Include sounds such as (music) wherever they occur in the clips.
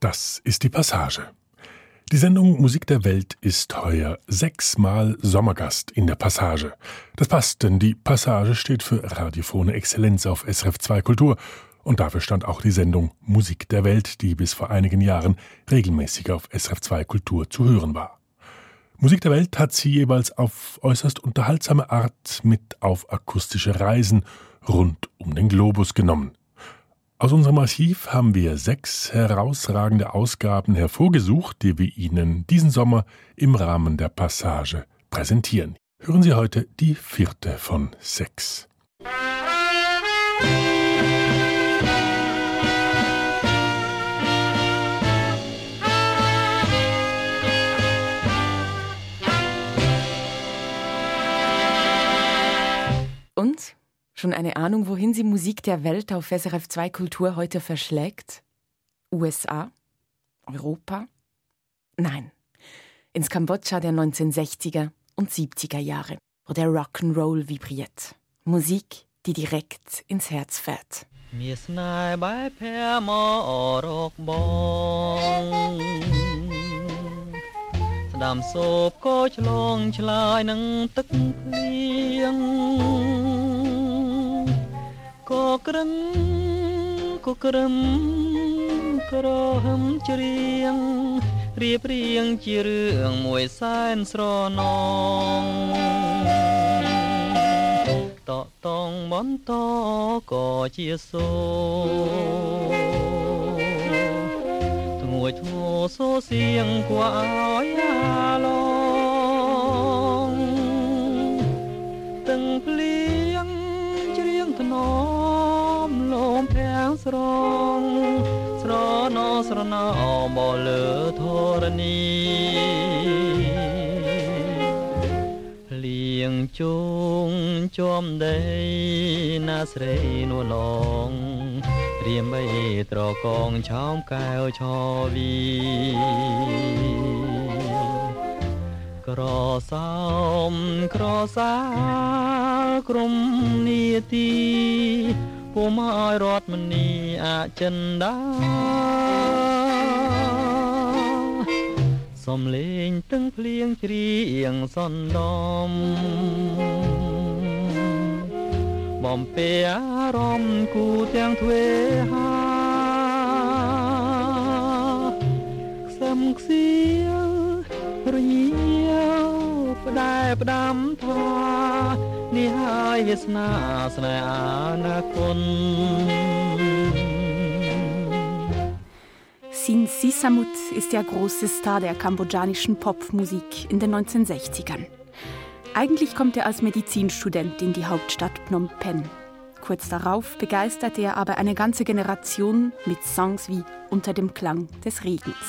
Das ist die Passage. Die Sendung Musik der Welt ist heuer sechsmal Sommergast in der Passage. Das passt, denn die Passage steht für Radiophone Exzellenz auf SRF 2 Kultur und dafür stand auch die Sendung Musik der Welt, die bis vor einigen Jahren regelmäßig auf SRF 2 Kultur zu hören war. Musik der Welt hat sie jeweils auf äußerst unterhaltsame Art mit auf akustische Reisen rund um den Globus genommen. Aus unserem Archiv haben wir sechs herausragende Ausgaben hervorgesucht, die wir Ihnen diesen Sommer im Rahmen der Passage präsentieren. Hören Sie heute die vierte von sechs. Schon eine Ahnung, wohin sie Musik der Welt auf SRF 2 Kultur heute verschlägt? USA? Europa? Nein. Ins Kambodscha der 1960er und 70er Jahre, wo der Rock'n'Roll vibriert. Musik, die direkt ins Herz fährt. មានស្នេហ៍បែបភ័ក្រមករកបងស្ដាំសូបក៏ឆ្លងឆ្លើយនឹងទឹកភ្លៀង ក៏ក្រឹមក៏ក្រឹមក្រហមច្រៀងរៀបរៀងជារឿងមួយសែនស្រណងតកតងបន្តក៏ជាសូធ្ងួយធ្ងោសូសៀងគួរឲ្យអាឡ ស្រង ស្រណោស្រណោបលើធរណីភ្លៀងជុងជាប់ដីណាស្រីនួនឡងរៀមបីត្រកងឆោមកែវឆវីក្រសោមក្រសាលក្រុមនីតិ ពុំឲ្យរត់មនីអចិន្តាសំលេងទឹងភ្លៀងច្រៀងសន្ដំបំពេអារម្មណ៍គូទាំងទ្វេហាខ្សឹមខ្សៀលរញៀវផ្ដែផ្ដាំថា นิหายสนาสนานาคน Sin Sisamut ist der große Star der kambodschanischen Popmusik in den 1960ern. Eigentlich kommt er als Medizinstudent in die Hauptstadt Phnom Penh. Kurz darauf begeisterte er aber eine ganze Generation mit Songs wie Unter dem Klang des Regens.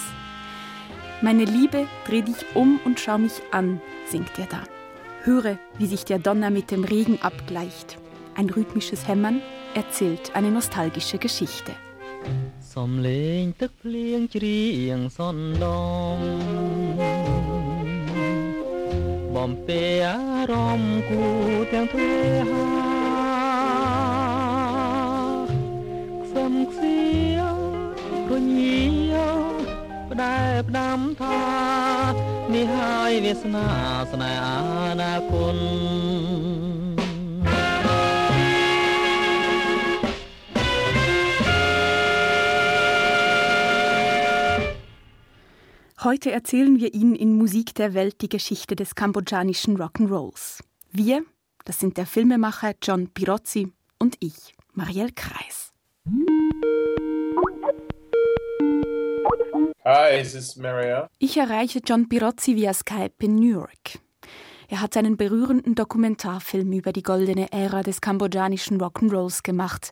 Meine Liebe, dreh dich um und schau mich an, singt er da. Höre, wie sich der Donner mit dem Regen abgleicht. Ein rhythmisches Hämmern erzählt eine nostalgische Geschichte. សំលេងទឹកភ្លៀងច្រៀងសន្ដំបំពេអារម្មណ៍គូទាំងទ្វេហាខ្សឹមខ្សៀ ផ្ដែផ្ដាំថានេះហើយវាសនាស្នេហ៍អនាគត Heute erzählen wir Ihnen in Musik der Welt die Geschichte des kambodschanischen Rock'n'Rolls. Wir, das sind der Filmemacher John Pirozzi und ich, Marielle Kreis. Hi, is this Maria? Ich erreiche John Pirozzi via Skype in New York. Er hat seinen berührenden Dokumentarfilm über die goldene Ära des kambodschanischen Rock'n'Rolls gemacht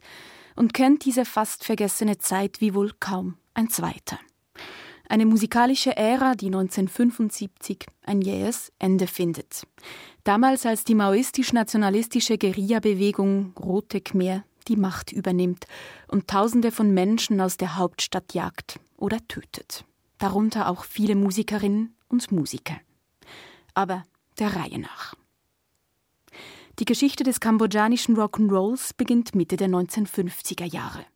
und kennt diese fast vergessene Zeit wie wohl kaum ein zweiter. Eine musikalische Ära, die 1975 ein jähes Ende findet. Damals als die maoistisch-nationalistische Guerilla-Bewegung Rote Khmer die Macht übernimmt und Tausende von Menschen aus der Hauptstadt jagt oder tötet. Darunter auch viele Musikerinnen und Musiker. Aber der Reihe nach. Die Geschichte des kambodschanischen Rock'n'Rolls beginnt Mitte der 1950er Jahre.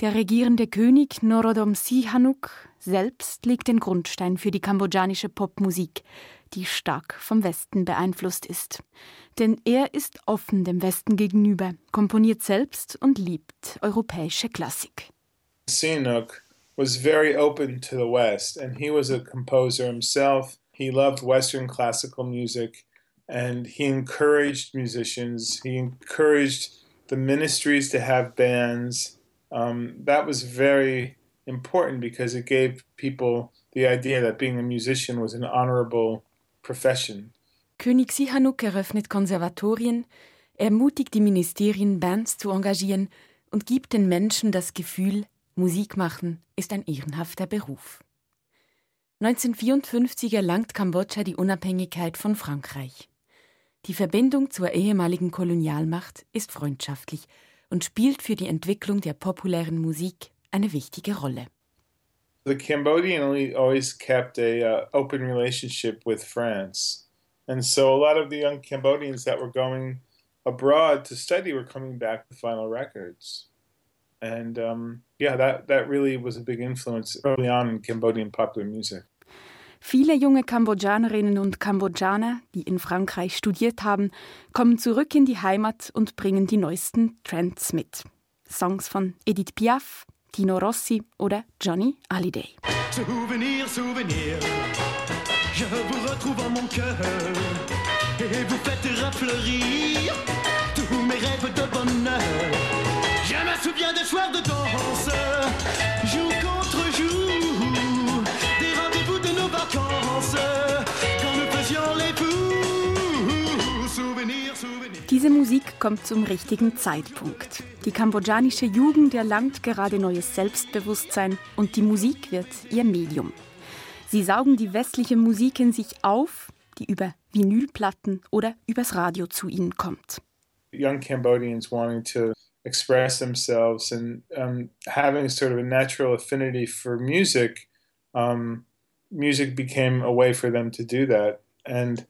Der regierende König Norodom Sihanouk selbst legt den Grundstein für die kambodschanische Popmusik, die stark vom Westen beeinflusst ist. Denn er ist offen dem Westen gegenüber, komponiert selbst und liebt europäische Klassik. Sihanouk was very open to the West, and he was a composer himself. He loved Western classical music, and he encouraged musicians. He encouraged the ministries to have bands um, that was very important because it gave people the idea that being a musician was an honorable profession. König Sihanouk eröffnet Konservatorien, ermutigt die Ministerien, Bands zu engagieren und gibt den Menschen das Gefühl, Musik machen ist ein ehrenhafter Beruf. 1954 erlangt Kambodscha die Unabhängigkeit von Frankreich. Die Verbindung zur ehemaligen Kolonialmacht ist freundschaftlich und spielt für die Entwicklung der populären Musik eine wichtige Rolle. The Cambodian always kept a uh, open relationship with France. And so a lot of the young Cambodians that were going abroad to study were coming back with vinyl records. And um, yeah, that, that really was a big influence early on in Cambodian popular music. Viele junge Kambodschanerinnen und Kambodschaner, die in Frankreich studiert haben, kommen zurück in die Heimat und bringen die neuesten Trends mit. Songs von Edith Piaf, Tino Rossi oder Johnny Hallyday. Souvenir, souvenir, je vous retrouve en mon cœur et vous faites rafleurir tous mes rêves de bonheur. Me souviens des soirs de danse, jour contre jour. Diese Musik kommt zum richtigen Zeitpunkt. Die kambodschanische Jugend erlangt gerade neues Selbstbewusstsein und die Musik wird ihr Medium. Sie saugen die westliche Musik in sich auf, die über Vinylplatten oder übers Radio zu ihnen kommt. Young Cambodians wanting to express themselves and um, having sort of a natural affinity for music, um, music became a way for them to do that. And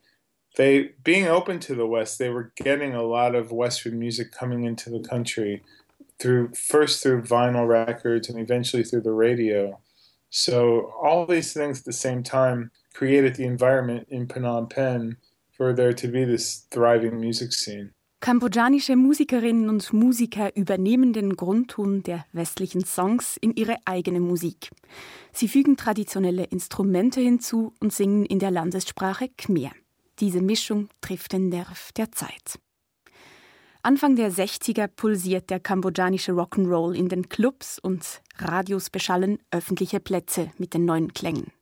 they being open to the West, they were getting a lot of Western music coming into the country through first through vinyl records and eventually through the radio. So all these things at the same time created the environment in Phnom Penh for there to be this thriving music scene. Kambodschanische Musikerinnen und Musiker übernehmen den Grundton der westlichen Songs in ihre eigene Musik. Sie fügen traditionelle Instrumente hinzu und singen in der Landessprache Khmer. Diese Mischung trifft den Nerv der Zeit. Anfang der 60er pulsiert der kambodschanische Rock'n'Roll in den Clubs und Radios beschallen öffentliche Plätze mit den neuen Klängen.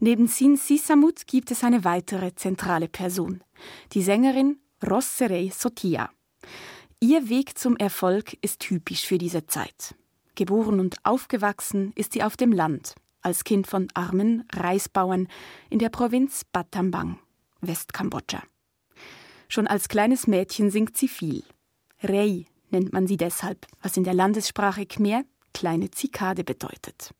Neben Sin Sisamut gibt es eine weitere zentrale Person, die Sängerin Rosserei Sotia. Ihr Weg zum Erfolg ist typisch für diese Zeit. Geboren und aufgewachsen ist sie auf dem Land, als Kind von armen Reisbauern in der Provinz Battambang. Westkambodscha. Schon als kleines Mädchen singt sie viel. Rei nennt man sie deshalb, was in der Landessprache Khmer kleine Zikade bedeutet.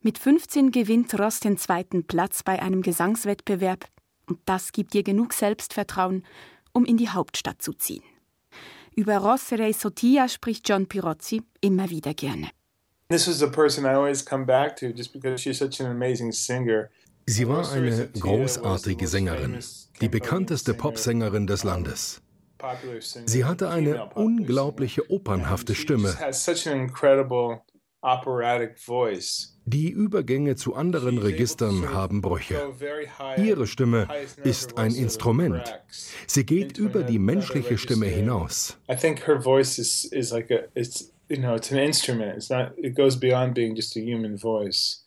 Mit 15 gewinnt Ross den zweiten Platz bei einem Gesangswettbewerb und das gibt ihr genug Selbstvertrauen, um in die Hauptstadt zu ziehen. Über Ross Rei Sotia spricht John Pirozzi immer wieder gerne. Sie war eine großartige Sängerin, die bekannteste Popsängerin des Landes. Sie hatte eine unglaubliche opernhafte Stimme. Die Übergänge zu anderen Registern haben Brüche. Ihre Stimme ist ein Instrument. Sie geht über die menschliche Stimme hinaus. it's an instrument. It's not. It goes beyond being just a human voice.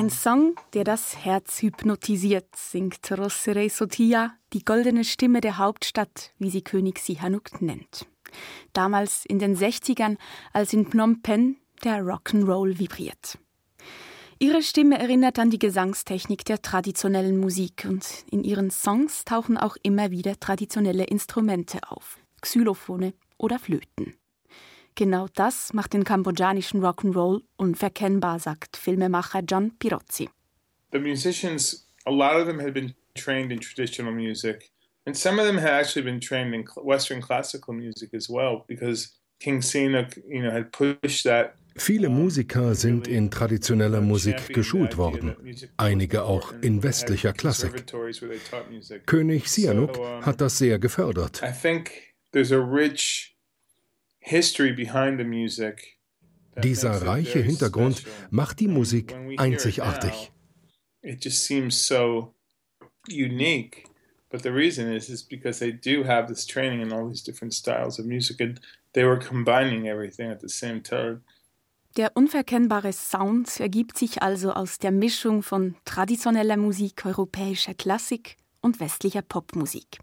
Ein Song, der das Herz hypnotisiert, singt Rossere Sotia, die goldene Stimme der Hauptstadt, wie sie König Sihanouk nennt. Damals in den 60ern, als in Phnom Penh der Rock'n'Roll vibriert. Ihre Stimme erinnert an die Gesangstechnik der traditionellen Musik und in ihren Songs tauchen auch immer wieder traditionelle Instrumente auf, Xylophone oder Flöten. Genau das macht den kambodschanischen Rock'n'Roll unverkennbar, sagt Filmemacher John Pirozzi. The musicians, a lot of them had been trained in traditional music, and some of them had actually been trained in Western classical music as well, because King Sihanouk, you know, had pushed that Viele Musiker sind in traditioneller Musik geschult worden, einige auch in westlicher Klassik. König Sihanouk hat das sehr gefördert. I think there's a rich dieser reiche Hintergrund macht die Musik einzigartig. It just seems so unique. But the reason is is because they do have this training in all these different styles of music and they were combining everything at the same time. Der unverkennbare Sound ergibt sich also aus der Mischung von traditioneller Musik, europäischer Klassik und westlicher Popmusik.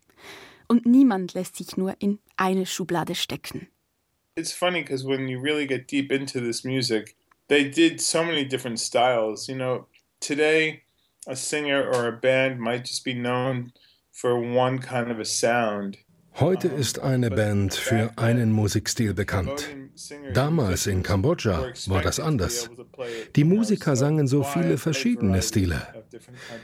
Und niemand lässt sich nur in eine Schublade stecken it's funny because when you really get deep into this music, they did so many different styles. You know, today a singer or a band might just be known for one kind of a sound. Heute ist eine Band für einen Musikstil bekannt. Damals in Kambodscha war das anders. Die Musiker sangen so viele verschiedene Stile.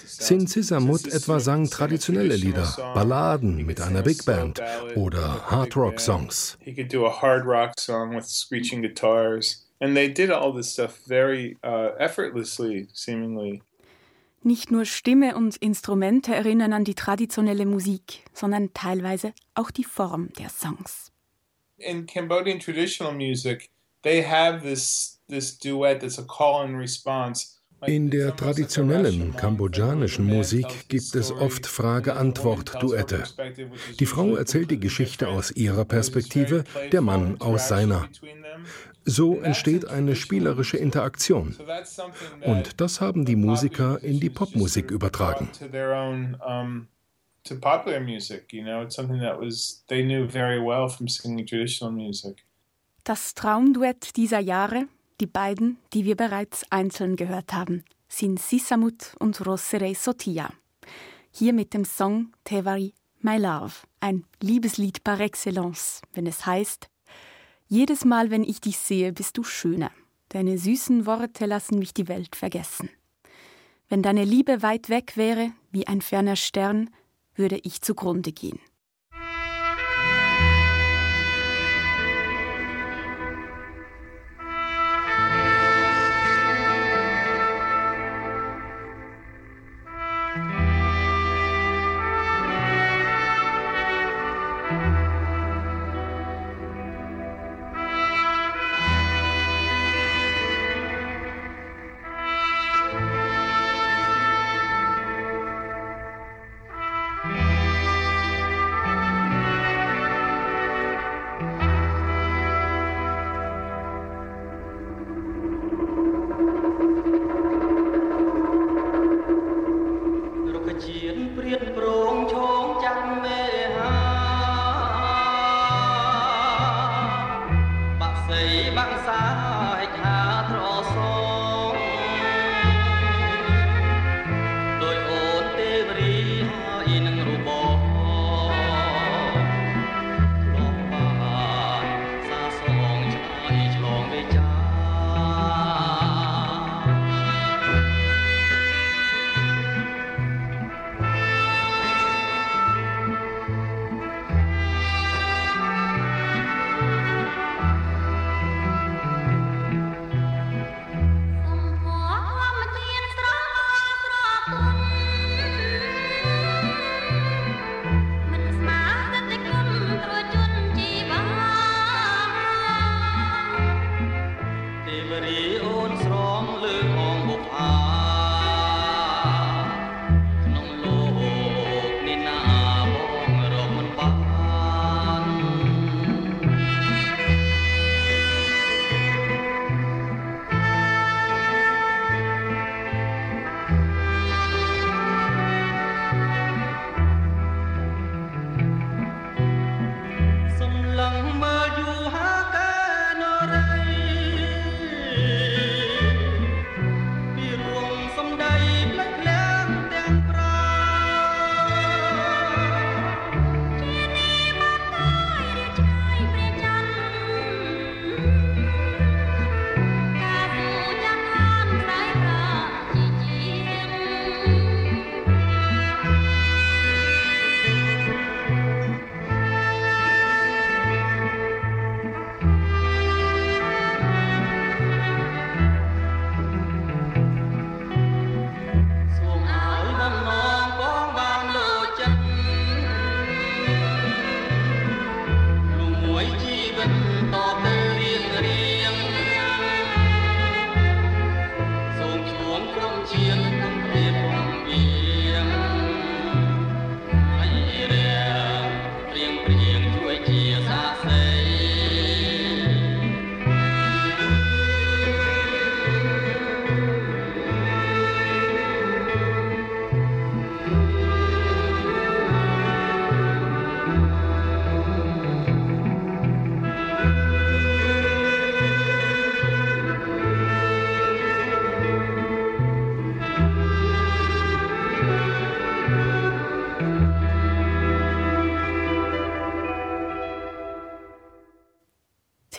Sin Sisamut etwa sang traditionelle Lieder, Balladen mit einer Big Band oder Hard Rock Songs. And they did all this stuff very uh, effortlessly, seemingly. Nicht nur Stimme und Instrumente erinnern an die traditionelle Musik, sondern teilweise auch die Form der Songs. In Cambodian traditional music, they have this this duet that's a call and response. In der traditionellen kambodschanischen Musik gibt es oft Frage-Antwort-Duette. Die Frau erzählt die Geschichte aus ihrer Perspektive, der Mann aus seiner. So entsteht eine spielerische Interaktion. Und das haben die Musiker in die Popmusik übertragen. Das Traumduett dieser Jahre, die beiden, die wir bereits einzeln gehört haben, sind Sisamut und Rosserei Sotia. Hier mit dem Song Tevari My Love, ein Liebeslied par excellence, wenn es heißt jedes Mal, wenn ich dich sehe, bist du schöner. Deine süßen Worte lassen mich die Welt vergessen. Wenn deine Liebe weit weg wäre, wie ein ferner Stern, würde ich zugrunde gehen.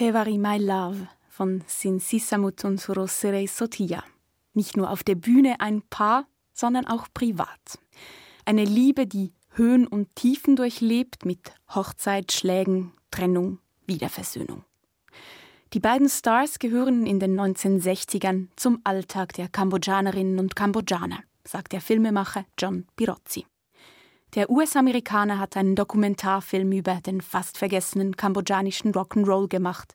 Tevari My Love von Sinsisamut und Rossere Sotia. Nicht nur auf der Bühne ein Paar, sondern auch privat. Eine Liebe, die Höhen und Tiefen durchlebt mit Hochzeit, Schlägen, Trennung, Wiederversöhnung. Die beiden Stars gehören in den 1960ern zum Alltag der Kambodschanerinnen und Kambodschaner, sagt der Filmemacher John Pirozzi. Der US-Amerikaner hat einen Dokumentarfilm über den fast vergessenen kambodschanischen Rock'n'Roll gemacht.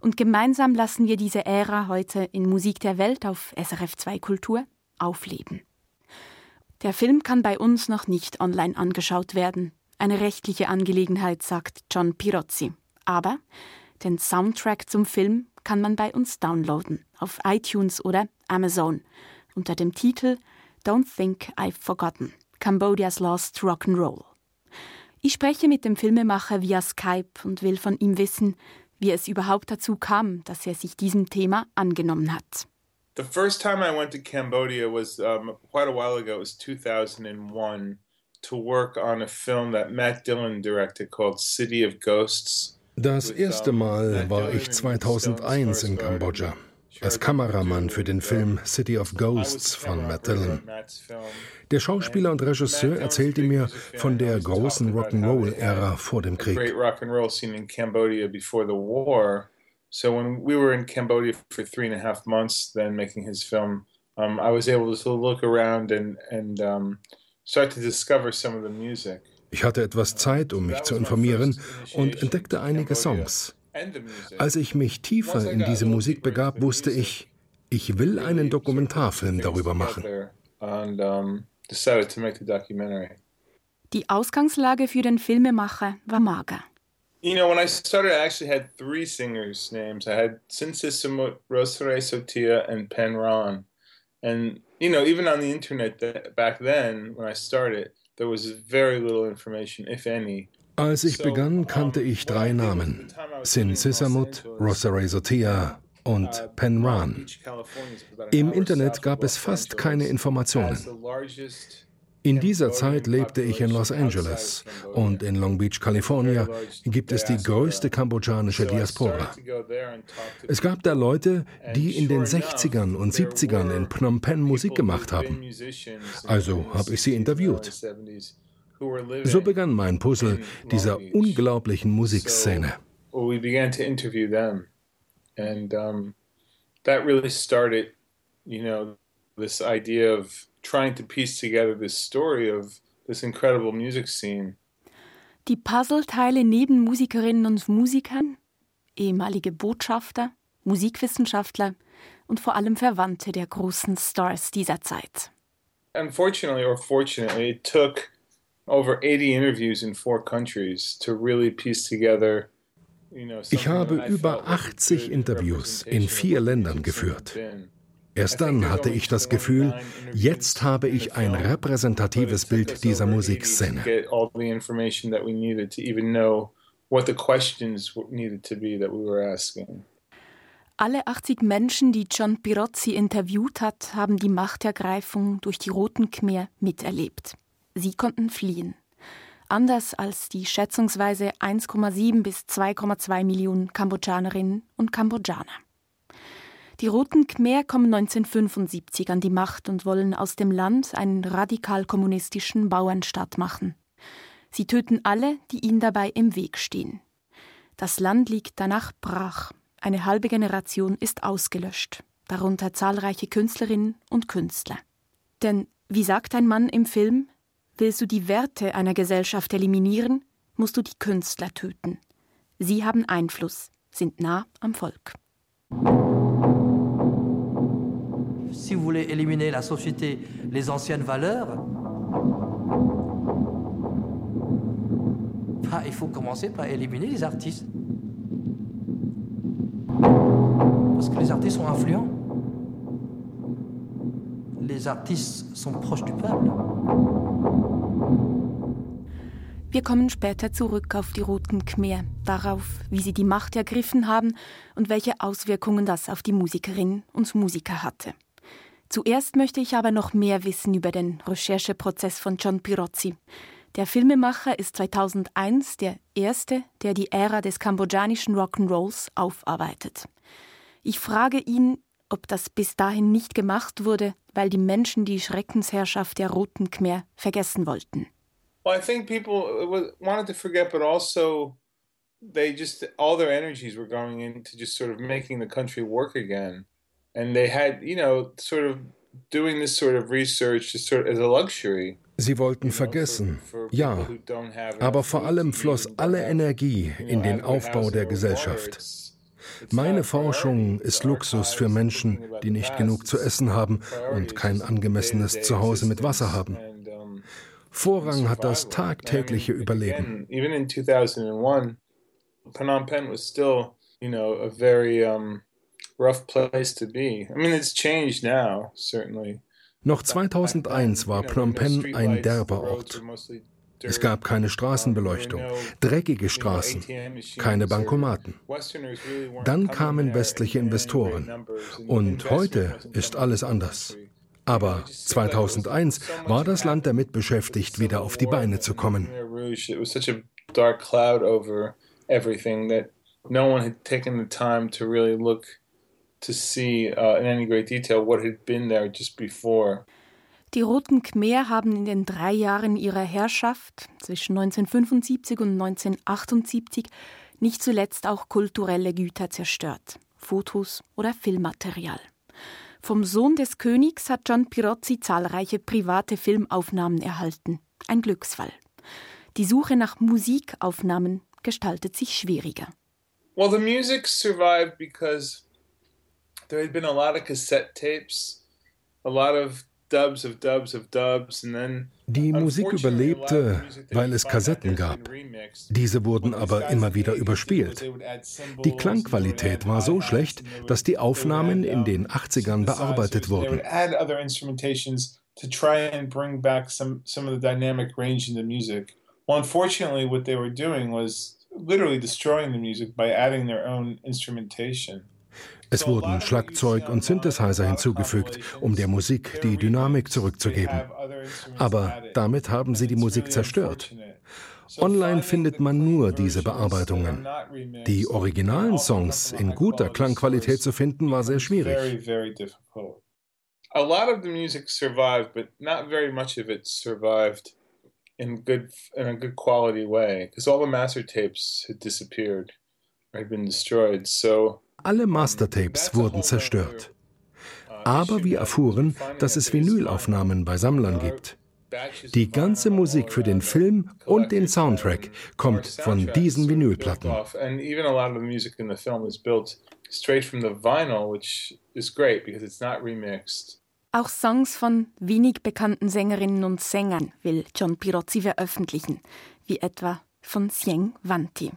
Und gemeinsam lassen wir diese Ära heute in Musik der Welt auf SRF 2 Kultur aufleben. Der Film kann bei uns noch nicht online angeschaut werden. Eine rechtliche Angelegenheit, sagt John Pirozzi. Aber den Soundtrack zum Film kann man bei uns downloaden auf iTunes oder Amazon unter dem Titel Don't Think I've Forgotten. Cambodias Lost Rock'n'Roll. Ich spreche mit dem Filmemacher via Skype und will von ihm wissen, wie es überhaupt dazu kam, dass er sich diesem Thema angenommen hat. The first time I went to Cambodia was um, quite a while ago. It was 2001 to work on a film that Matt Dillon directed called City of Ghosts. Das erste Mal war ich 2001 in Kambodscha als Kameramann für den Film City of Ghosts von Matt Dillon. Der Schauspieler und Regisseur erzählte mir von der großen Rock'n'Roll-Ära vor dem Krieg. So when we were in Cambodia for three and a half months, then making his film, um, I was able to look around and and um, start to discover some of the music. Ich hatte etwas Zeit, um mich zu informieren und entdeckte einige Songs. Als ich mich tiefer in diese Musik begab, wusste ich, ich will einen Dokumentarfilm darüber machen. Die Ausgangslage für den Filmemacher war mager. You know, when I started, I actually had three singers' names. I had Sinsisimut, Rosare Sotia, and Penron. And, you know, even on the internet back then, when I started, there was very little information, if any, als ich begann, kannte ich drei Namen: Sin Sisamut, Rosary Sotia und Penran. Im Internet gab es fast keine Informationen. In dieser Zeit lebte ich in Los Angeles und in Long Beach, Kalifornien gibt es die größte kambodschanische Diaspora. Es gab da Leute, die in den 60ern und 70ern in Phnom Penh Musik gemacht haben. Also habe ich sie interviewt. So begann mein Puzzle dieser unglaublichen Musikszene. we began to interview them, and um, that really started, you know, this idea of trying to piece together this story of this incredible music scene. Die Puzzleteile neben Musikerinnen und Musikern, ehemalige Botschafter, Musikwissenschaftler und vor allem Verwandte der großen Stars dieser Zeit. Unfortunately or fortunately, it took over 80 interviews in four countries to really piece together ich habe über 80 Interviews in vier Ländern geführt. Erst dann hatte ich das Gefühl, jetzt habe ich ein repräsentatives Bild dieser Musikszene. Alle 80 Menschen, die John Pirozzi interviewt hat, haben die Machtergreifung durch die Roten Khmer miterlebt. Sie konnten fliehen. Anders als die schätzungsweise 1,7 bis 2,2 Millionen Kambodschanerinnen und Kambodschaner. Die Roten Khmer kommen 1975 an die Macht und wollen aus dem Land einen radikal kommunistischen Bauernstaat machen. Sie töten alle, die ihnen dabei im Weg stehen. Das Land liegt danach brach. Eine halbe Generation ist ausgelöscht, darunter zahlreiche Künstlerinnen und Künstler. Denn, wie sagt ein Mann im Film, Willst du die Werte einer Gesellschaft eliminieren, musst du die Künstler töten. Sie haben Einfluss, sind nah am Volk. Si vous voulez éliminer la société, les anciennes valeurs, bah, il faut commencer par éliminer les artistes. Parce que les artistes sont influents. Les artistes sont proches du peuple. Wir kommen später zurück auf die Roten Khmer, darauf, wie sie die Macht ergriffen haben und welche Auswirkungen das auf die Musikerinnen und Musiker hatte. Zuerst möchte ich aber noch mehr wissen über den Rechercheprozess von John Pirozzi. Der Filmemacher ist 2001 der erste, der die Ära des kambodschanischen Rock'n'Rolls aufarbeitet. Ich frage ihn, ob das bis dahin nicht gemacht wurde, weil die Menschen die Schreckensherrschaft der Roten Khmer vergessen wollten. Well, I think people uh, wanted to forget, but also they just all their energies were going into just sort of making the country work again, and they had, you know, sort of doing this sort of research just sort of as a luxury. Sie wollten vergessen, ja, aber vor allem floss alle Energie in den Aufbau der Gesellschaft. Meine Forschung ist Luxus für Menschen, die nicht genug zu essen haben und kein angemessenes Zuhause mit Wasser haben. Vorrang hat das tagtägliche Überleben. Phnom Penh was still, you know, a very um, rough place to be. I mean, it's changed now, certainly. Noch 2001 war Phnom Penh ein derber Ort. Es gab keine Straßenbeleuchtung, dreckige Straßen, keine Bankomaten. Dann kamen westliche Investoren. Und heute ist alles anders. Aber 2001 war das Land damit beschäftigt, wieder auf die Beine zu kommen. no one had taken the time to really look to see uh, in any great detail what had been there just before. Die Roten Khmer haben in den drei Jahren ihrer Herrschaft zwischen 1975 und 1978 nicht zuletzt auch kulturelle Güter zerstört, Fotos oder Filmmaterial. Vom Sohn des Königs hat John Pirozzi zahlreiche private Filmaufnahmen erhalten. Ein Glücksfall. Die Suche nach Musikaufnahmen gestaltet sich schwieriger. Well, the music survived because there had been a lot of cassette tapes, a lot of die Musik überlebte, weil es Kassetten gab. Diese wurden aber immer wieder überspielt. Die Klangqualität war so schlecht, dass die Aufnahmen in den 80ern bearbeitet wurden. to try and bring back some some of the dynamic range in the music. Well, unfortunately, what they were doing was literally destroying the music by adding their own instrumentation. Es wurden Schlagzeug und Synthesizer hinzugefügt, um der Musik die Dynamik zurückzugeben. Aber damit haben sie die Musik zerstört. Online findet man nur diese Bearbeitungen. Die originalen Songs in guter Klangqualität zu finden, war sehr schwierig. A lot of the music survived, but not very much of it survived in good in a good quality way because all the master tapes had disappeared had been destroyed. So alle Mastertapes wurden zerstört. Aber wir erfuhren, dass es Vinylaufnahmen bei Sammlern gibt. Die ganze Musik für den Film und den Soundtrack kommt von diesen Vinylplatten. straight from the vinyl, which is great because it's not remixed. Auch Songs von wenig bekannten Sängerinnen und Sängern will John Pirozzi veröffentlichen, wie etwa von Sieng Wanti.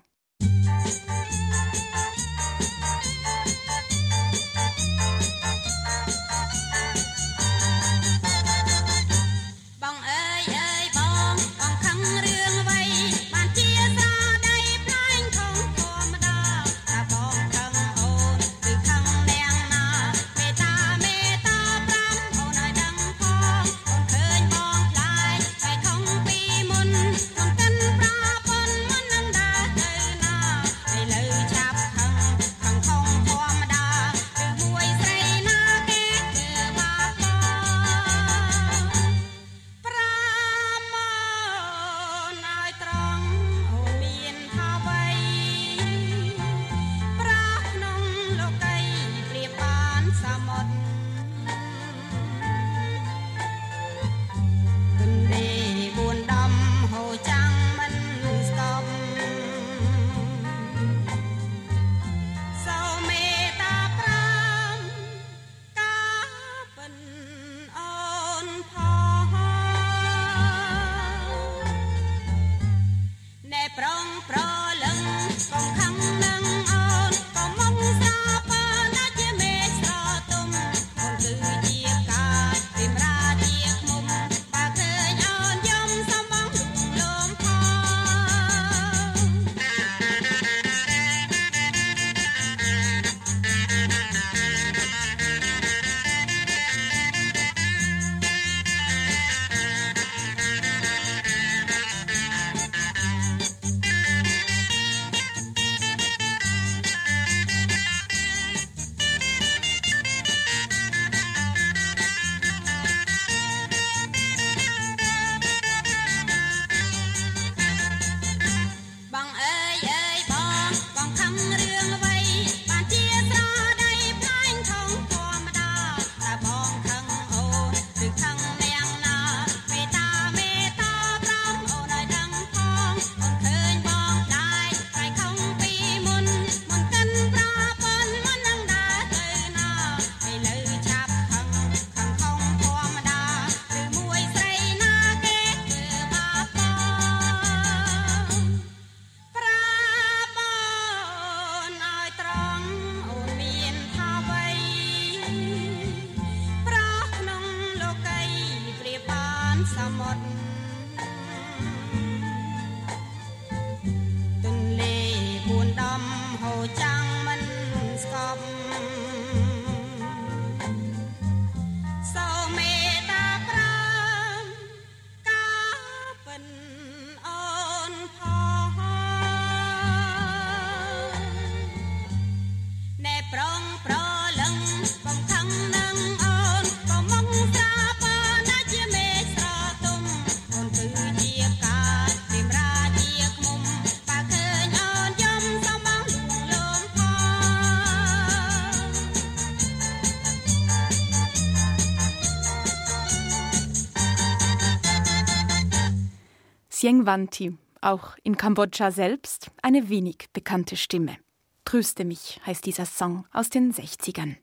Sieng Wanti, auch in Kambodscha selbst eine wenig bekannte Stimme. Tröste mich heißt dieser Song aus den 60ern.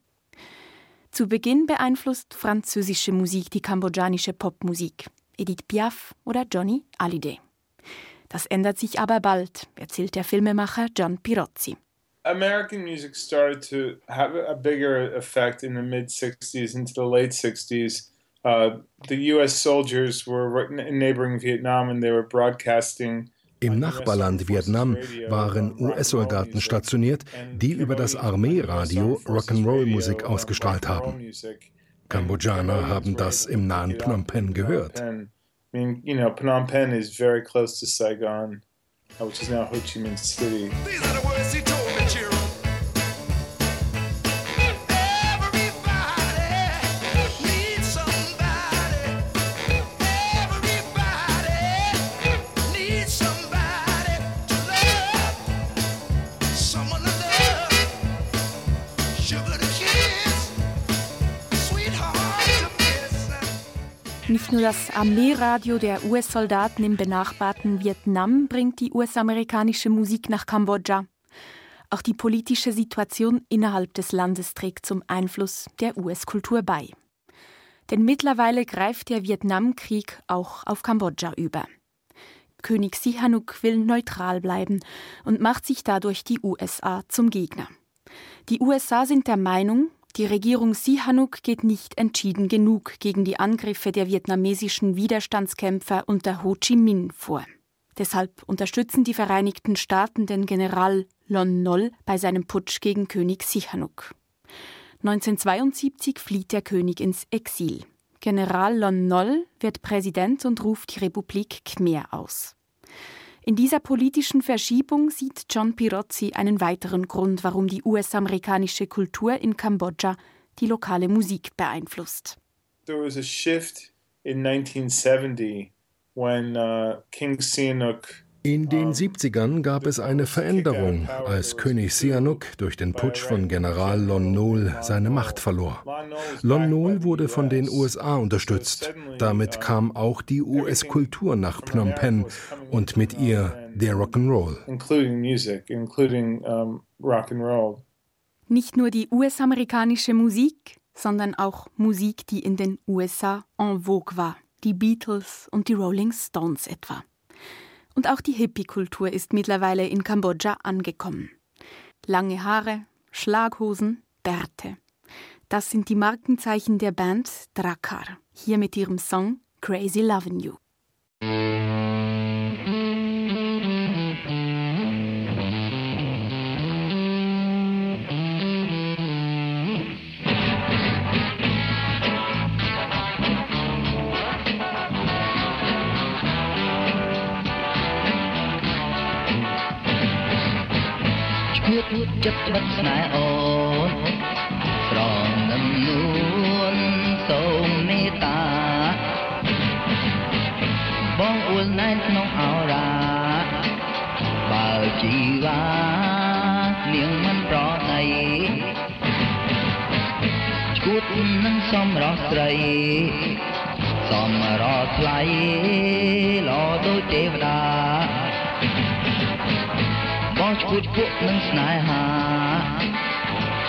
Zu Beginn beeinflusst französische Musik die kambodschanische Popmusik, Edith Piaf oder Johnny Hallyday. Das ändert sich aber bald, erzählt der Filmemacher John Pirozzi. American music started to have a bigger effect in the mid 60s into the late 60s. Uh, the US soldiers were in neighboring Vietnam and they were broadcasting im Nachbarland Vietnam waren US-Soldaten stationiert, die über das Armeeradio Rock'n'Roll-Musik ausgestrahlt haben. Kambodschaner haben das im nahen Phnom Penh gehört. Phnom Penh is very close to Saigon, which is now Ho Chi Minh City. Nicht nur das Armeeradio der US-Soldaten im benachbarten Vietnam bringt die US-amerikanische Musik nach Kambodscha. Auch die politische Situation innerhalb des Landes trägt zum Einfluss der US-Kultur bei. Denn mittlerweile greift der Vietnamkrieg auch auf Kambodscha über. König Sihanouk will neutral bleiben und macht sich dadurch die USA zum Gegner. Die USA sind der Meinung, die Regierung Sihanouk geht nicht entschieden genug gegen die Angriffe der vietnamesischen Widerstandskämpfer unter Ho Chi Minh vor. Deshalb unterstützen die Vereinigten Staaten den General Lon Nol bei seinem Putsch gegen König Sihanouk. 1972 flieht der König ins Exil. General Lon Nol wird Präsident und ruft die Republik Khmer aus. In dieser politischen Verschiebung sieht John Pirozzi einen weiteren Grund, warum die US-amerikanische Kultur in Kambodscha die lokale Musik beeinflusst. There was a shift in 1970 when uh, King Sihanouk in den 70ern gab es eine Veränderung, als König Sihanouk durch den Putsch von General Lon Nol seine Macht verlor. Lon Nol wurde von den USA unterstützt. Damit kam auch die US-Kultur nach Phnom Penh und mit ihr der Rock'n'Roll. Nicht nur die US-amerikanische Musik, sondern auch Musik, die in den USA en vogue war. Die Beatles und die Rolling Stones etwa. Und auch die Hippie-Kultur ist mittlerweile in Kambodscha angekommen. Lange Haare, Schlaghosen, Bärte. Das sind die Markenzeichen der Band Drakar, hier mit ihrem Song Crazy Lovin' You. ទៀតចិត្តបិទស្នេហ៍អូនស្រងនឹងនួនសូមមេត្តា បងអួលណែនក្នុងអរ៉ាបើជីវ៉ានាងមិនប្រណីឈួតនឹងសំរស់ស្រីសំរស់ថ្លៃល្អដូចទេវតាប ងឈួតគក់នឹងស្នេហា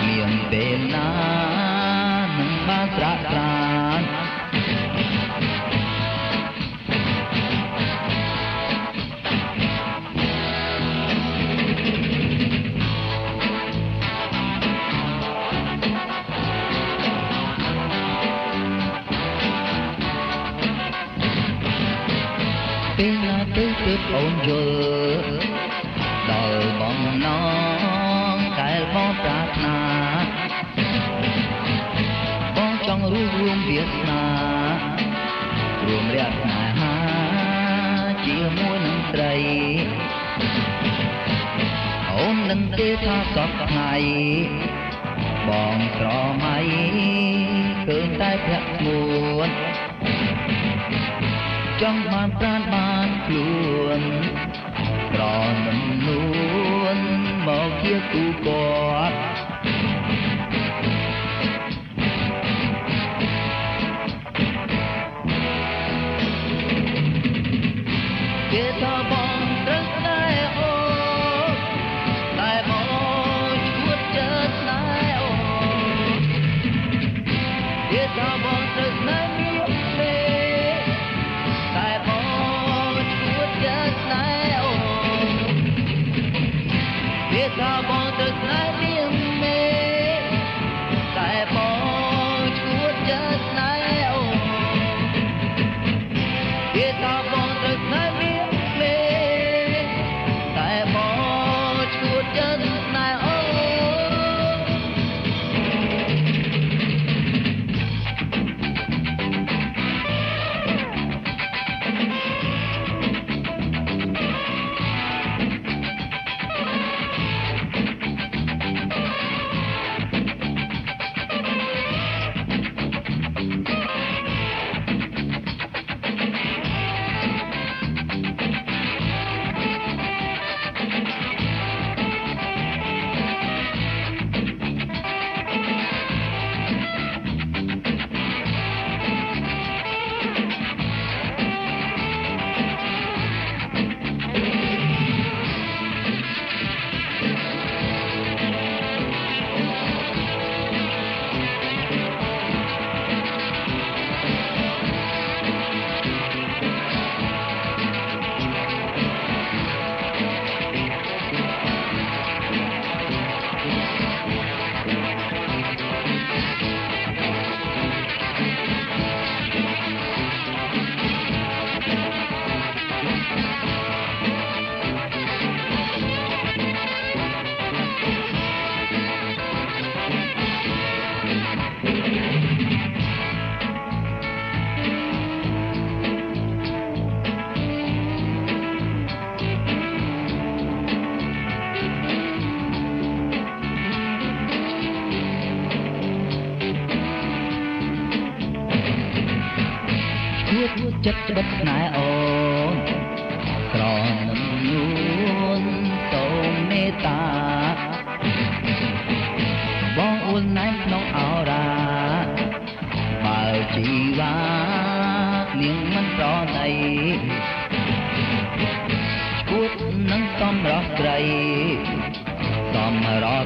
មានពេលណានឹងបានត្រាក់ត្រានពេលណាទៅទើបអូនយល់ដល់ បំណងដែលបងប្រាថ្នាបងចង់រួបរวมវាសនារួមរយៈស្នេហាជាមួយនឹងស្រីអូននឹងទេថាសពថ្ងៃបងស្រមៃឃើញតែភ័ក្រមួនចង់បានប្រានបានខ្លួន tròn mình luôn một chiếc u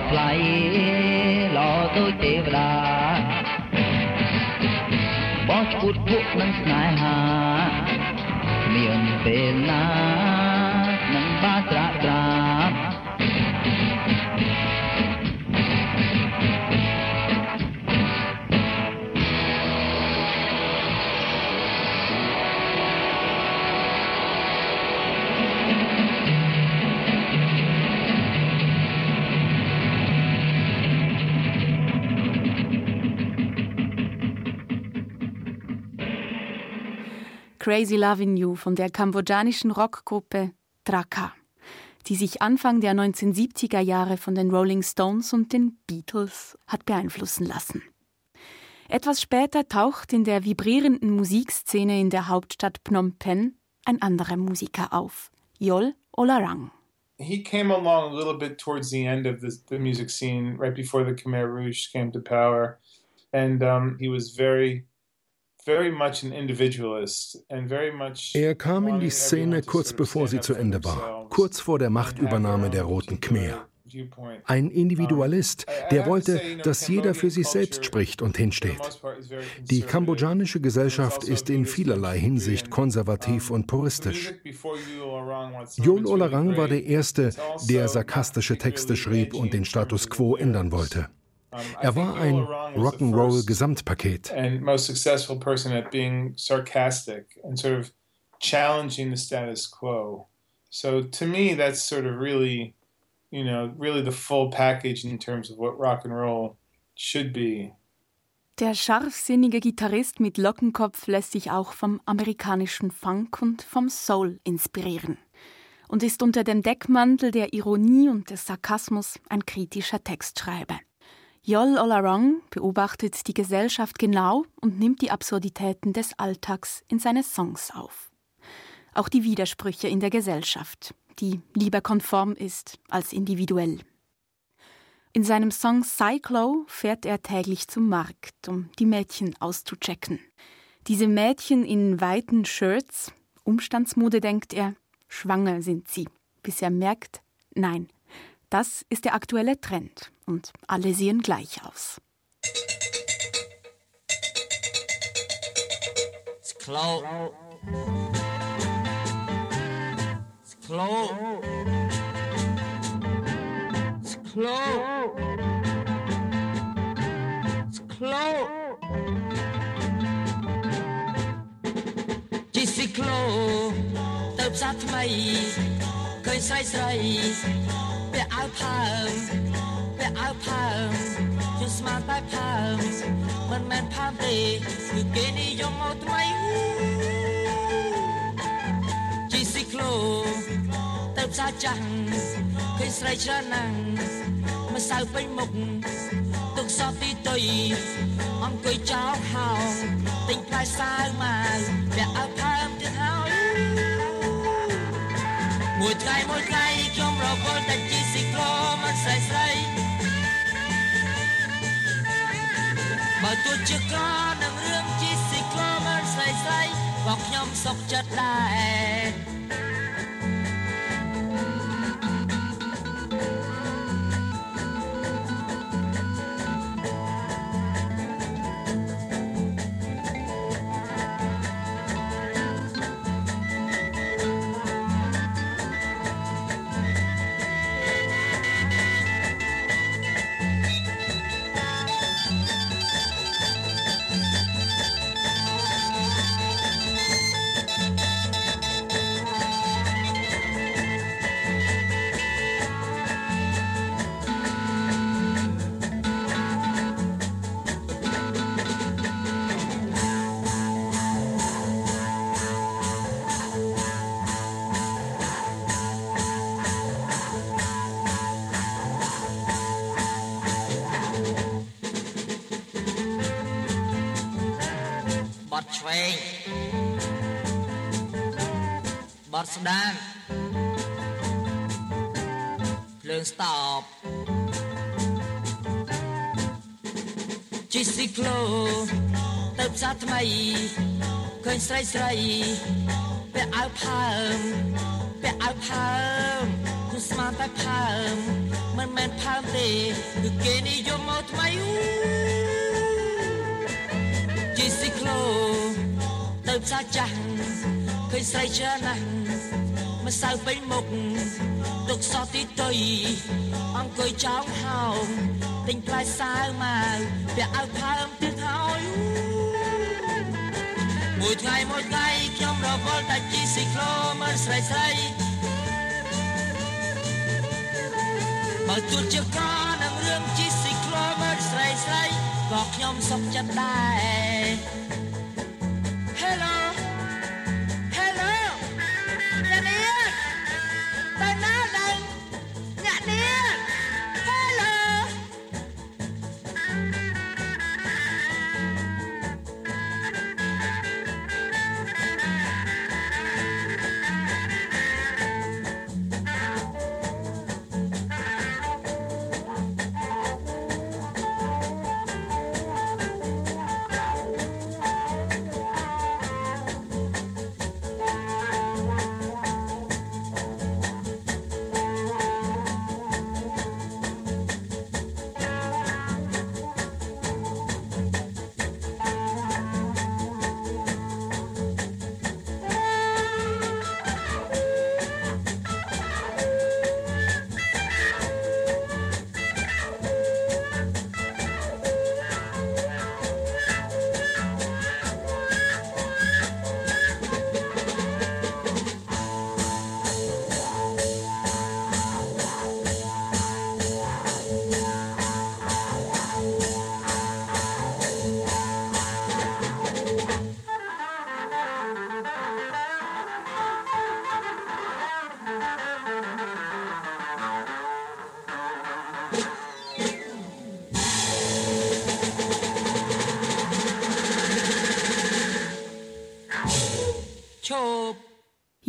ថ្លៃល្អដូចទេវតាបងឈួតពួកនឹងស្នេហាមានពេលណា Crazy Loving You von der kambodschanischen Rockgruppe Draka, die sich Anfang der 1970er Jahre von den Rolling Stones und den Beatles hat beeinflussen lassen. Etwas später taucht in der vibrierenden Musikszene in der Hauptstadt Phnom Penh ein anderer Musiker auf, Yol Olarang. He came along a little bit towards the end of the, the music scene, right before the Khmer Rouge came to power, and um, he was very er kam in die Szene kurz bevor sie zu Ende war, kurz vor der Machtübernahme der Roten Khmer. Ein Individualist, der wollte, dass jeder für sich selbst spricht und hinsteht. Die kambodschanische Gesellschaft ist in vielerlei Hinsicht konservativ und puristisch. Yol Olarang war der Erste, der sarkastische Texte schrieb und den Status quo ändern wollte. Er war ein Rock'n'Roll Gesamtpaket. And most successful person at being sarcastic and sort of challenging the status quo. So to me, that's sort of really, you know, really the full package in terms of what rock and roll should be. Der scharfsinnige Gitarrist mit Lockenkopf lässt sich auch vom amerikanischen Funk und vom Soul inspirieren und ist unter dem Deckmantel der Ironie und des Sarkasmus ein kritischer Textschreiber. Yol Olarong beobachtet die Gesellschaft genau und nimmt die Absurditäten des Alltags in seine Songs auf. Auch die Widersprüche in der Gesellschaft, die lieber konform ist als individuell. In seinem Song Cyclo fährt er täglich zum Markt, um die Mädchen auszuchecken. Diese Mädchen in weiten Shirts, Umstandsmode denkt er, schwanger sind sie, bis er merkt, nein, das ist der aktuelle Trend und alle sehen gleich aus. It's close. It's close. It's close. It's close. Chỉ xì close ទៅផ្សារថ្មីឃើញស្រីស្រីពាក់ អាវផើងពាក់អាវផើងជាស្មានតែផើងមិនមែនផើងទេគឺគេនិយមមកថ្មីជីស៊ីក្លូទៅផ្សារចាស់ឃើញស្រីច្រើនណាស់មិនសូវពេញមុខទុកសតទីទុយអង្គុយចោលហោទិញផ្លែសាវមកពាក់អាវផើង មួយថ្ងៃមួយថ្ងៃខ្ញុំរវល់តែជីស៊ីក្លូមិនស្រីស្រីបើទោះជាក្រនឹងរឿងជីស៊ីក្លមិនស្រីស្រីក៏ខ្ញុំសុខចិត្តដែរ ស្ដាប់ភ្លើងស្តបជីស៊ីក្លូទៅផ្សារថ្មីឃើញស្រីស្រីពាក់អាវផើមពាក់អាវផើមគូស្មានតែផើមមិនមែនផើមទេគឺគេនិយមមកថ្មីជីស៊ីក្លូទៅផ្សារចាស់ឃើញស្រីច្រើនណាស់ មិនសូវពេញមុខទុកសោះទីតុយអង្គុយចោងហោមទិញផ្លែសាវមកពាក់អាវផើមទៀតហើយមួយថ្ងៃមួយថ្ងៃខ្ញុំរវល់តែជីស៊ីក្លូមើលស្រីស្រីបើជួលជាកនឹងរឿងជីស៊ីក្លូមើលស្រីស្រីក៏ខ្ញុំសុខចិត្តដែរ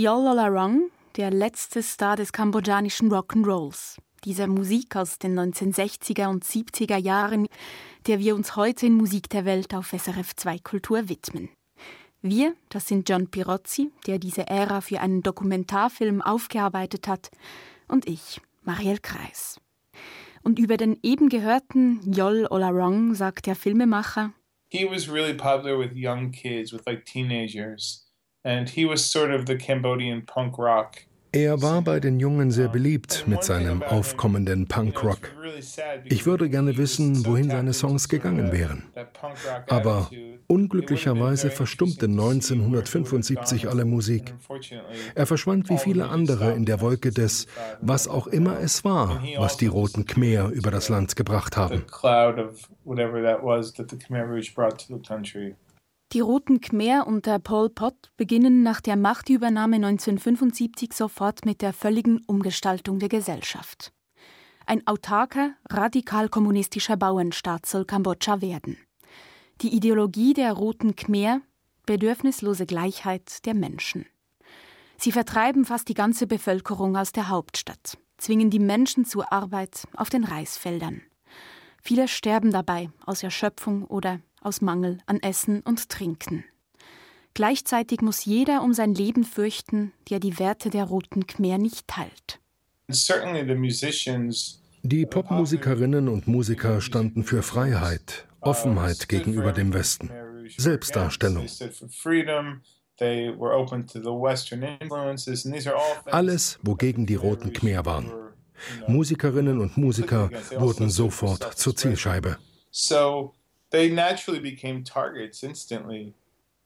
Yol der letzte Star des kambodschanischen Rock'n'Rolls. Dieser Musik aus den 1960er und 70er Jahren, der wir uns heute in Musik der Welt auf SRF 2 Kultur widmen. Wir, das sind John Pirozzi, der diese Ära für einen Dokumentarfilm aufgearbeitet hat, und ich, Marielle Kreis. Und über den eben gehörten Yol Olarong sagt der Filmemacher, He was really popular with young kids, with like teenagers. And he was sort of the Cambodian punk rock. Er war bei den Jungen sehr beliebt mit seinem aufkommenden Punkrock. Ich würde gerne wissen, wohin seine Songs gegangen wären. Aber unglücklicherweise verstummte 1975 alle Musik. Er verschwand wie viele andere in der Wolke des, was auch immer es war, was die Roten Khmer über das Land gebracht haben. Die Roten Khmer unter Pol Pot beginnen nach der Machtübernahme 1975 sofort mit der völligen Umgestaltung der Gesellschaft. Ein autarker, radikal kommunistischer Bauernstaat soll Kambodscha werden. Die Ideologie der Roten Khmer bedürfnislose Gleichheit der Menschen. Sie vertreiben fast die ganze Bevölkerung aus der Hauptstadt, zwingen die Menschen zur Arbeit auf den Reisfeldern. Viele sterben dabei aus Erschöpfung oder aus Mangel an Essen und Trinken. Gleichzeitig muss jeder um sein Leben fürchten, der die Werte der Roten Khmer nicht teilt. Die Popmusikerinnen und Musiker standen für Freiheit, Offenheit gegenüber dem Westen, Selbstdarstellung. Alles, wogegen die Roten Khmer waren. Musikerinnen und Musiker wurden sofort zur Zielscheibe.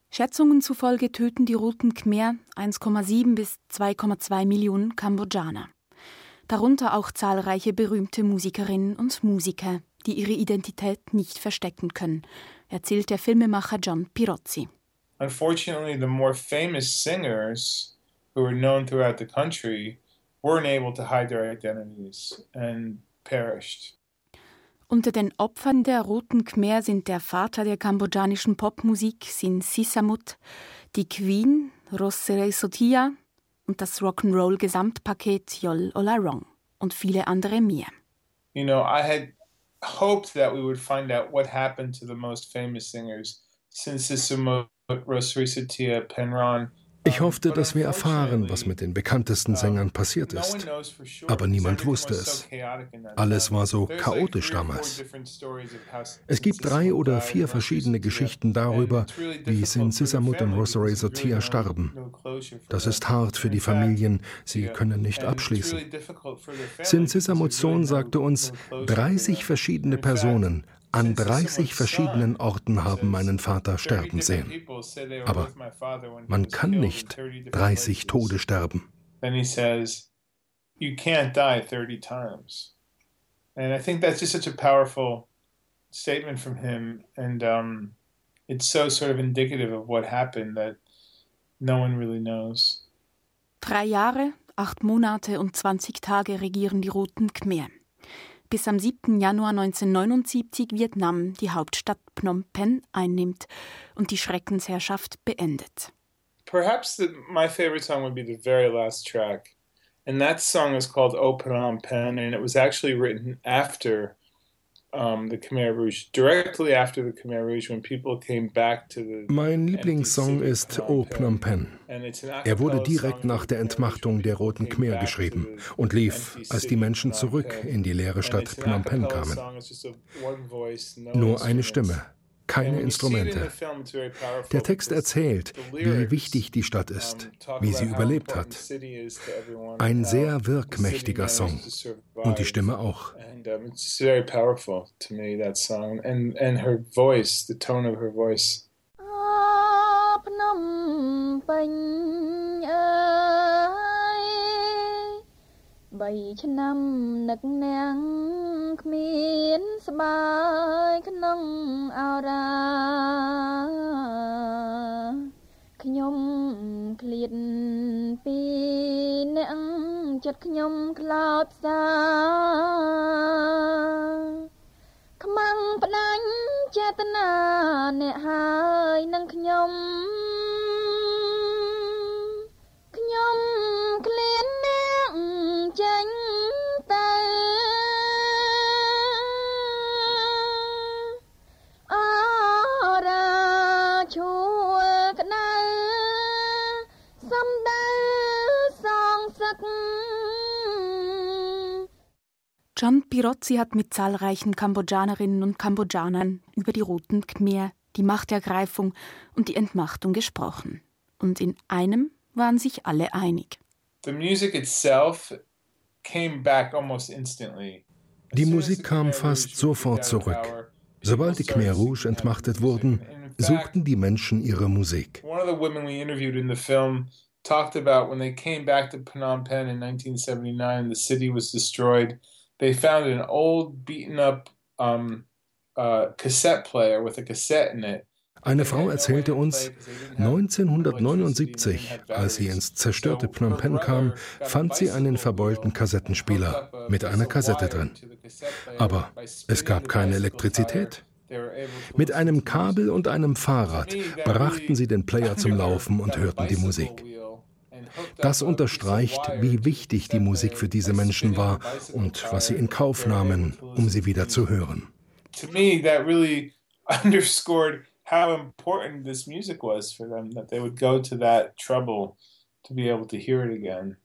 Schätzungen zufolge töten die Roten Khmer 1,7 bis 2,2 Millionen Kambodschaner. Darunter auch zahlreiche berühmte Musikerinnen und Musiker, die ihre Identität nicht verstecken können, erzählt der Filmemacher John Pirozzi. Unfortunately, the more famous singers who were known throughout the country weren't able to hide their identities and perished. Unter den Opfern der Roten Khmer sind der Vater der kambodschanischen Popmusik Sin Sisamut, die Queen Rossere Sotia, und das Rock'n'Roll-Gesamtpaket Yol Olarong und viele andere mehr. You know, I had hoped that we would find out what happened to the most famous singers, Sinsissimo, Rosarisatia, Penron, ich hoffte, dass wir erfahren, was mit den bekanntesten Sängern passiert ist. Aber niemand wusste es. Alles war so chaotisch damals. Es gibt drei oder vier verschiedene Geschichten darüber, wie Sin Sisamut und Rosary Satia starben. Das ist hart für die Familien, sie können nicht abschließen. Sin Sisamuts Sohn sagte uns, 30 verschiedene Personen an 30 verschiedenen Orten haben meinen Vater sterben sehen. Aber man kann nicht 30 Tode sterben. You can't die 30 times. And I think that's just such a powerful statement from him. And um, it's so sort of indicative of what happened that no one really knows. Drei Jahre, acht Monate und 20 Tage regieren die Roten Khmer bis am 7. Januar 1979 Vietnam die Hauptstadt Phnom Penh einnimmt und die Schreckensherrschaft beendet. Perhaps the, my favorite song would be the very last track. And that song is called O Phnom Penh and it was actually written after mein Lieblingssong ist O Phnom Penh. Er wurde direkt nach der Entmachtung der Roten Khmer geschrieben und lief, als die Menschen zurück in die leere Stadt Phnom Penh kamen. Nur eine Stimme, keine Instrumente. Der Text erzählt, wie wichtig die Stadt ist, wie sie überlebt hat. Ein sehr wirkmächtiger Song und die Stimme auch. Bảy trăm năm nấc nang គ្មានស្បាយក្នុងអរា ខ្ញុំឃ្លាតពីអ្នកចិត្តខ្ញុំខ្លោចផ្សាខ្មាំងផ្ដាច់ចេតនាអ្នកហើយនឹងខ្ញុំ John Pirozzi hat mit zahlreichen Kambodschanerinnen und Kambodschanern über die Roten Khmer, die Machtergreifung und die Entmachtung gesprochen. Und in einem waren sich alle einig. The music itself came back almost instantly. Die Musik kam fast sofort zurück. Sobald die Khmer Rouge entmachtet wurden, suchten die Menschen ihre Musik. One of the women we interviewed in the film talked about when they came back to Phnom Penh in 1979, the city was destroyed. They found an old, beaten up um, uh, cassette player with a cassette in it. Eine Frau erzählte uns, 1979, als sie ins zerstörte Phnom Penh kam, fand sie einen verbeulten Kassettenspieler mit einer Kassette drin. Aber es gab keine Elektrizität. Mit einem Kabel und einem Fahrrad brachten sie den Player zum Laufen und hörten die Musik. Das unterstreicht, wie wichtig die Musik für diese Menschen war und was sie in Kauf nahmen, um sie wieder zu hören. To me, that really (laughs) underscored how important this music was for them, that they would go to that trouble to be able to hear it again.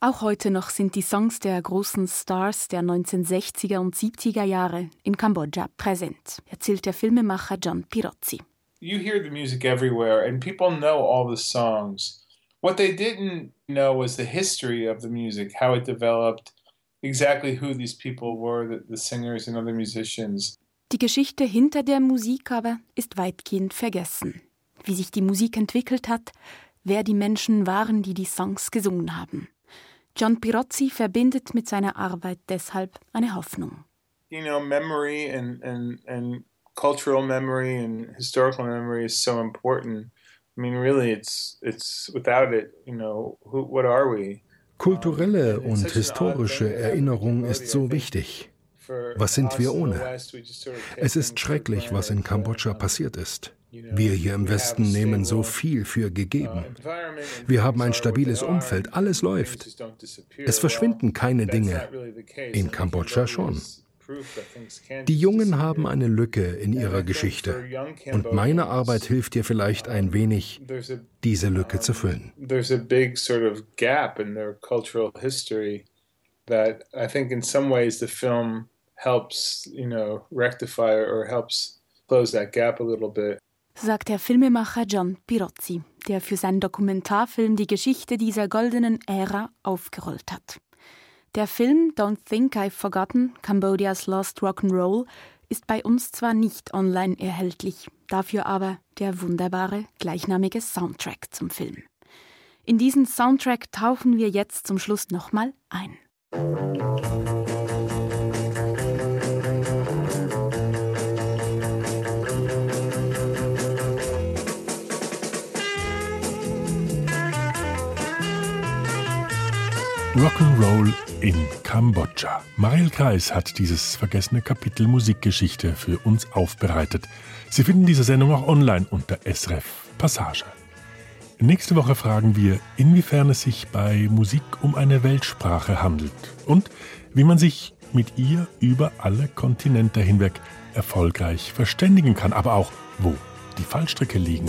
Auch heute noch sind die Songs der großen Stars der 1960er und 70er Jahre in Kambodscha präsent, erzählt der Filmemacher John Pirozzi. You hear the music everywhere and people know all the songs. What they didn't know was the history of the music, how it developed, exactly who these people were, the, the singers and other musicians. Die Geschichte hinter der Musik aber ist weitgehend vergessen. Wie sich die Musik entwickelt hat, wer die Menschen waren, die die Songs gesungen haben. John Pirozzi verbindet mit seiner Arbeit deshalb eine Hoffnung. You know, memory and, and, and cultural memory and historical memory is so important. I mean, really, it's it's without it, you know, who, what are we? Kulturelle und historische Erinnerung ist so wichtig. Was sind wir ohne? Es ist schrecklich, was in Kambodscha passiert ist. Wir hier im Westen nehmen so viel für gegeben. Wir haben ein stabiles Umfeld, alles läuft. Es verschwinden keine Dinge. In Kambodscha schon. Die Jungen haben eine Lücke in ihrer Geschichte und meine Arbeit hilft dir vielleicht ein wenig, diese Lücke zu füllen. There's a big sort of gap in their cultural history that I think in some ways the film helps, you know, rectify or helps close that gap a little bit. Sagt der Filmemacher John Pirozzi, der für seinen Dokumentarfilm die Geschichte dieser goldenen Ära aufgerollt hat. Der Film Don't Think I've Forgotten, Cambodia's Lost Rock'n'Roll ist bei uns zwar nicht online erhältlich, dafür aber der wunderbare gleichnamige Soundtrack zum Film. In diesen Soundtrack tauchen wir jetzt zum Schluss nochmal ein. Rock'n'Roll in Kambodscha. Mariel Kreis hat dieses vergessene Kapitel Musikgeschichte für uns aufbereitet. Sie finden diese Sendung auch online unter SRF Passage. Nächste Woche fragen wir, inwiefern es sich bei Musik um eine Weltsprache handelt und wie man sich mit ihr über alle Kontinente hinweg erfolgreich verständigen kann, aber auch wo die Fallstricke liegen.